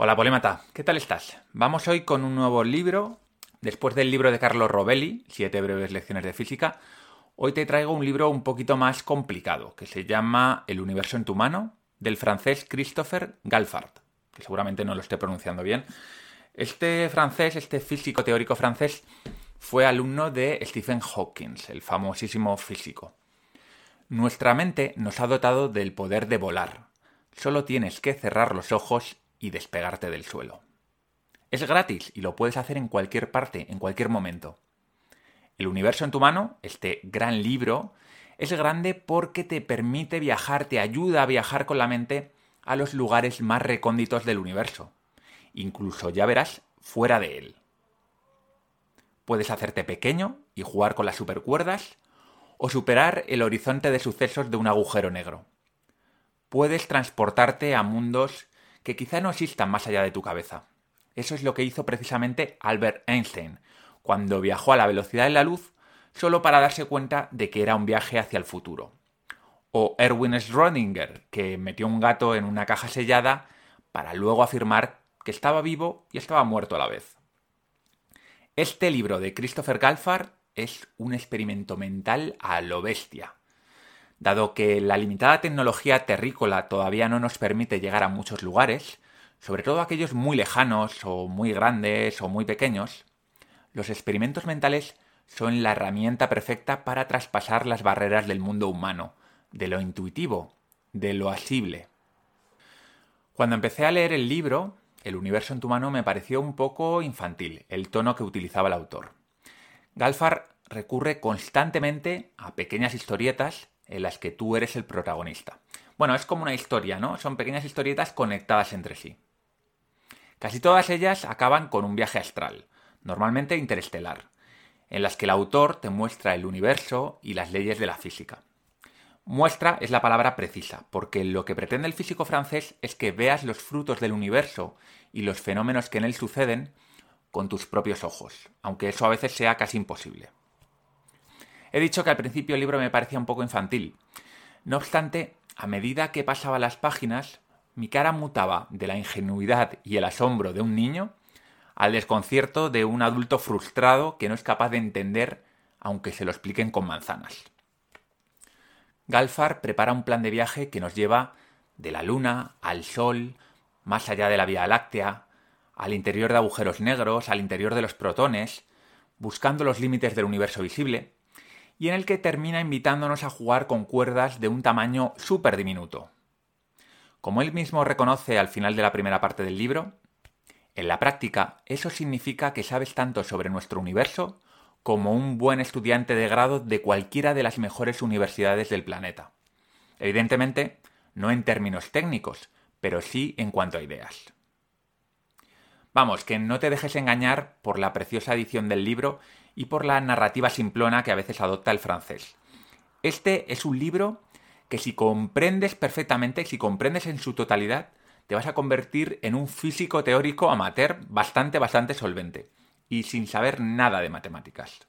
Hola Polémata, ¿qué tal estás? Vamos hoy con un nuevo libro. Después del libro de Carlos Robelli, Siete breves lecciones de física, hoy te traigo un libro un poquito más complicado, que se llama El universo en tu mano, del francés Christopher Galfard, que seguramente no lo esté pronunciando bien. Este francés, este físico teórico francés, fue alumno de Stephen Hawking, el famosísimo físico. Nuestra mente nos ha dotado del poder de volar. Solo tienes que cerrar los ojos y despegarte del suelo. Es gratis y lo puedes hacer en cualquier parte, en cualquier momento. El universo en tu mano, este gran libro, es grande porque te permite viajar, te ayuda a viajar con la mente a los lugares más recónditos del universo. Incluso, ya verás, fuera de él. Puedes hacerte pequeño y jugar con las supercuerdas o superar el horizonte de sucesos de un agujero negro. Puedes transportarte a mundos que quizá no existan más allá de tu cabeza. Eso es lo que hizo precisamente Albert Einstein, cuando viajó a la velocidad de la luz solo para darse cuenta de que era un viaje hacia el futuro. O Erwin Schrödinger, que metió un gato en una caja sellada para luego afirmar que estaba vivo y estaba muerto a la vez. Este libro de Christopher Galfard es un experimento mental a lo bestia. Dado que la limitada tecnología terrícola todavía no nos permite llegar a muchos lugares, sobre todo aquellos muy lejanos o muy grandes o muy pequeños, los experimentos mentales son la herramienta perfecta para traspasar las barreras del mundo humano, de lo intuitivo, de lo asible. Cuando empecé a leer el libro, El universo en tu mano me pareció un poco infantil, el tono que utilizaba el autor. Galfar recurre constantemente a pequeñas historietas en las que tú eres el protagonista. Bueno, es como una historia, ¿no? Son pequeñas historietas conectadas entre sí. Casi todas ellas acaban con un viaje astral, normalmente interestelar, en las que el autor te muestra el universo y las leyes de la física. Muestra es la palabra precisa, porque lo que pretende el físico francés es que veas los frutos del universo y los fenómenos que en él suceden con tus propios ojos, aunque eso a veces sea casi imposible. He dicho que al principio el libro me parecía un poco infantil. No obstante, a medida que pasaba las páginas, mi cara mutaba de la ingenuidad y el asombro de un niño al desconcierto de un adulto frustrado que no es capaz de entender aunque se lo expliquen con manzanas. Galfar prepara un plan de viaje que nos lleva de la Luna al Sol, más allá de la Vía Láctea, al interior de agujeros negros, al interior de los protones, buscando los límites del universo visible, y en el que termina invitándonos a jugar con cuerdas de un tamaño súper diminuto. Como él mismo reconoce al final de la primera parte del libro, en la práctica eso significa que sabes tanto sobre nuestro universo como un buen estudiante de grado de cualquiera de las mejores universidades del planeta. Evidentemente, no en términos técnicos, pero sí en cuanto a ideas. Vamos, que no te dejes engañar por la preciosa edición del libro y por la narrativa simplona que a veces adopta el francés. Este es un libro que si comprendes perfectamente, si comprendes en su totalidad, te vas a convertir en un físico teórico amateur bastante, bastante solvente y sin saber nada de matemáticas.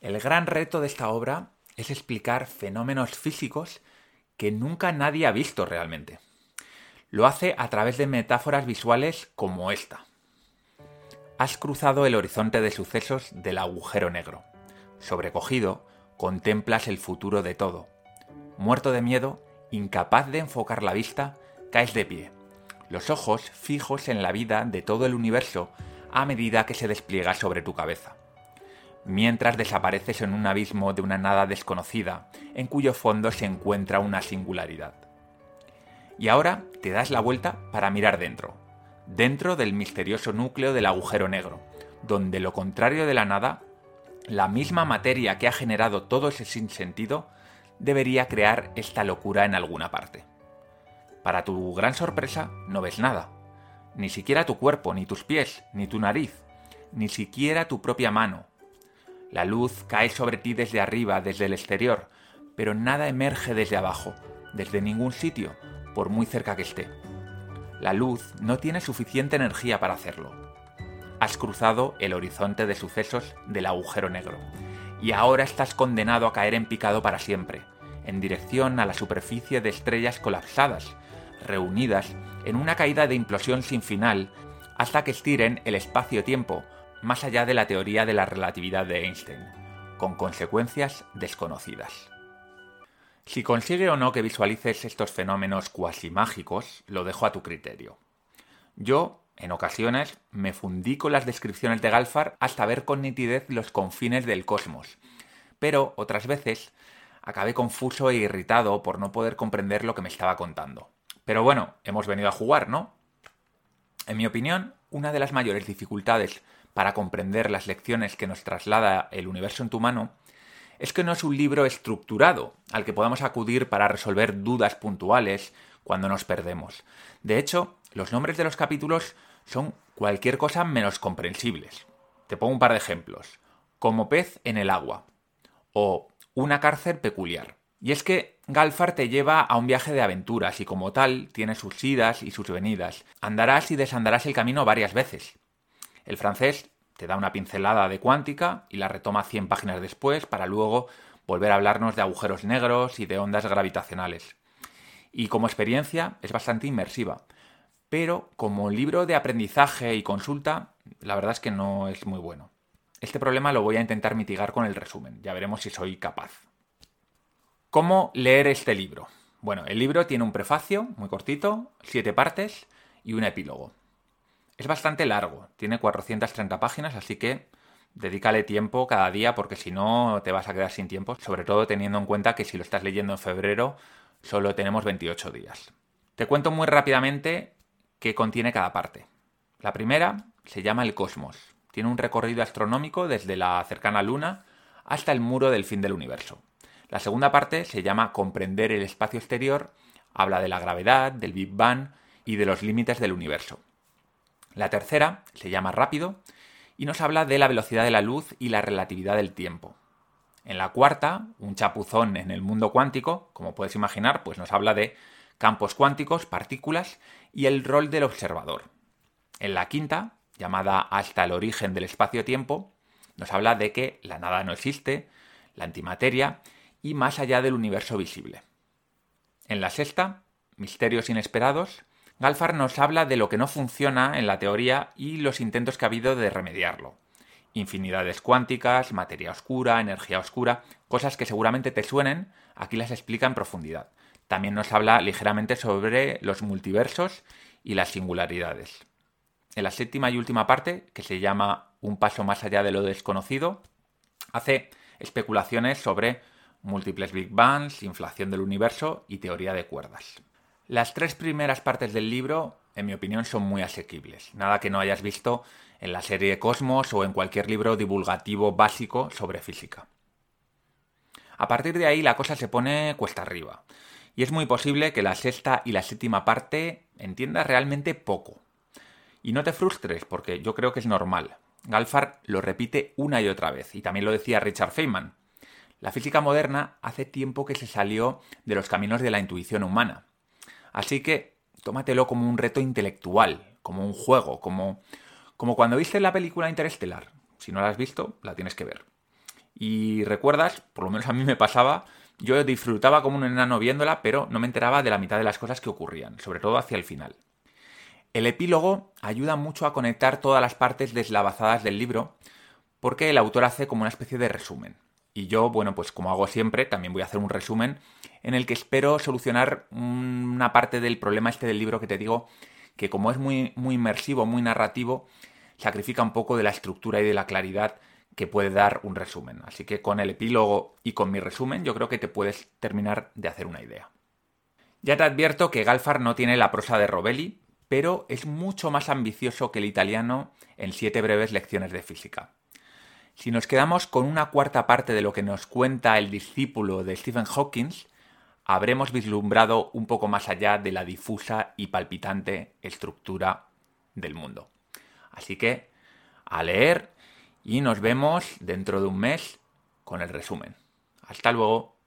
El gran reto de esta obra es explicar fenómenos físicos que nunca nadie ha visto realmente. Lo hace a través de metáforas visuales como esta. Has cruzado el horizonte de sucesos del agujero negro. Sobrecogido, contemplas el futuro de todo. Muerto de miedo, incapaz de enfocar la vista, caes de pie, los ojos fijos en la vida de todo el universo a medida que se despliega sobre tu cabeza. Mientras desapareces en un abismo de una nada desconocida, en cuyo fondo se encuentra una singularidad. Y ahora te das la vuelta para mirar dentro, dentro del misterioso núcleo del agujero negro, donde lo contrario de la nada, la misma materia que ha generado todo ese sinsentido, debería crear esta locura en alguna parte. Para tu gran sorpresa, no ves nada. Ni siquiera tu cuerpo, ni tus pies, ni tu nariz, ni siquiera tu propia mano. La luz cae sobre ti desde arriba, desde el exterior, pero nada emerge desde abajo, desde ningún sitio, por muy cerca que esté. La luz no tiene suficiente energía para hacerlo. Has cruzado el horizonte de sucesos del agujero negro, y ahora estás condenado a caer en picado para siempre, en dirección a la superficie de estrellas colapsadas, reunidas en una caída de implosión sin final hasta que estiren el espacio-tiempo más allá de la teoría de la relatividad de Einstein, con consecuencias desconocidas. Si consigue o no que visualices estos fenómenos cuasi mágicos, lo dejo a tu criterio. Yo, en ocasiones, me fundí con las descripciones de Galfar hasta ver con nitidez los confines del cosmos, pero otras veces acabé confuso e irritado por no poder comprender lo que me estaba contando. Pero bueno, hemos venido a jugar, ¿no? En mi opinión, una de las mayores dificultades para comprender las lecciones que nos traslada el universo en tu mano es que no es un libro estructurado al que podamos acudir para resolver dudas puntuales cuando nos perdemos. De hecho, los nombres de los capítulos son cualquier cosa menos comprensibles. Te pongo un par de ejemplos. Como pez en el agua. O una cárcel peculiar. Y es que Galfar te lleva a un viaje de aventuras y como tal tiene sus idas y sus venidas. Andarás y desandarás el camino varias veces. El francés te da una pincelada de cuántica y la retoma 100 páginas después para luego volver a hablarnos de agujeros negros y de ondas gravitacionales. Y como experiencia es bastante inmersiva, pero como libro de aprendizaje y consulta, la verdad es que no es muy bueno. Este problema lo voy a intentar mitigar con el resumen, ya veremos si soy capaz. ¿Cómo leer este libro? Bueno, el libro tiene un prefacio muy cortito, siete partes y un epílogo. Es bastante largo, tiene 430 páginas, así que dedícale tiempo cada día porque si no te vas a quedar sin tiempo, sobre todo teniendo en cuenta que si lo estás leyendo en febrero solo tenemos 28 días. Te cuento muy rápidamente qué contiene cada parte. La primera se llama El Cosmos. Tiene un recorrido astronómico desde la cercana Luna hasta el muro del fin del universo. La segunda parte se llama Comprender el espacio exterior, habla de la gravedad, del Big Bang y de los límites del universo. La tercera se llama Rápido y nos habla de la velocidad de la luz y la relatividad del tiempo. En la cuarta, un chapuzón en el mundo cuántico, como puedes imaginar, pues nos habla de campos cuánticos, partículas y el rol del observador. En la quinta, llamada Hasta el origen del espacio-tiempo, nos habla de que la nada no existe, la antimateria y más allá del universo visible. En la sexta, Misterios inesperados, Galfar nos habla de lo que no funciona en la teoría y los intentos que ha habido de remediarlo. Infinidades cuánticas, materia oscura, energía oscura, cosas que seguramente te suenen, aquí las explica en profundidad. También nos habla ligeramente sobre los multiversos y las singularidades. En la séptima y última parte, que se llama Un paso más allá de lo desconocido, hace especulaciones sobre múltiples Big Bangs, inflación del universo y teoría de cuerdas. Las tres primeras partes del libro, en mi opinión, son muy asequibles. Nada que no hayas visto en la serie Cosmos o en cualquier libro divulgativo básico sobre física. A partir de ahí la cosa se pone cuesta arriba. Y es muy posible que la sexta y la séptima parte entiendas realmente poco. Y no te frustres, porque yo creo que es normal. Galfar lo repite una y otra vez, y también lo decía Richard Feynman. La física moderna hace tiempo que se salió de los caminos de la intuición humana. Así que tómatelo como un reto intelectual, como un juego, como, como cuando viste la película Interestelar. Si no la has visto, la tienes que ver. Y recuerdas, por lo menos a mí me pasaba, yo disfrutaba como un enano viéndola, pero no me enteraba de la mitad de las cosas que ocurrían, sobre todo hacia el final. El epílogo ayuda mucho a conectar todas las partes deslavazadas del libro, porque el autor hace como una especie de resumen. Y yo, bueno, pues como hago siempre, también voy a hacer un resumen en el que espero solucionar una parte del problema este del libro que te digo que como es muy, muy inmersivo, muy narrativo, sacrifica un poco de la estructura y de la claridad que puede dar un resumen. Así que con el epílogo y con mi resumen yo creo que te puedes terminar de hacer una idea. Ya te advierto que Galfar no tiene la prosa de Robelli, pero es mucho más ambicioso que el italiano en siete breves lecciones de física. Si nos quedamos con una cuarta parte de lo que nos cuenta el discípulo de Stephen Hawking, habremos vislumbrado un poco más allá de la difusa y palpitante estructura del mundo. Así que, a leer y nos vemos dentro de un mes con el resumen. Hasta luego.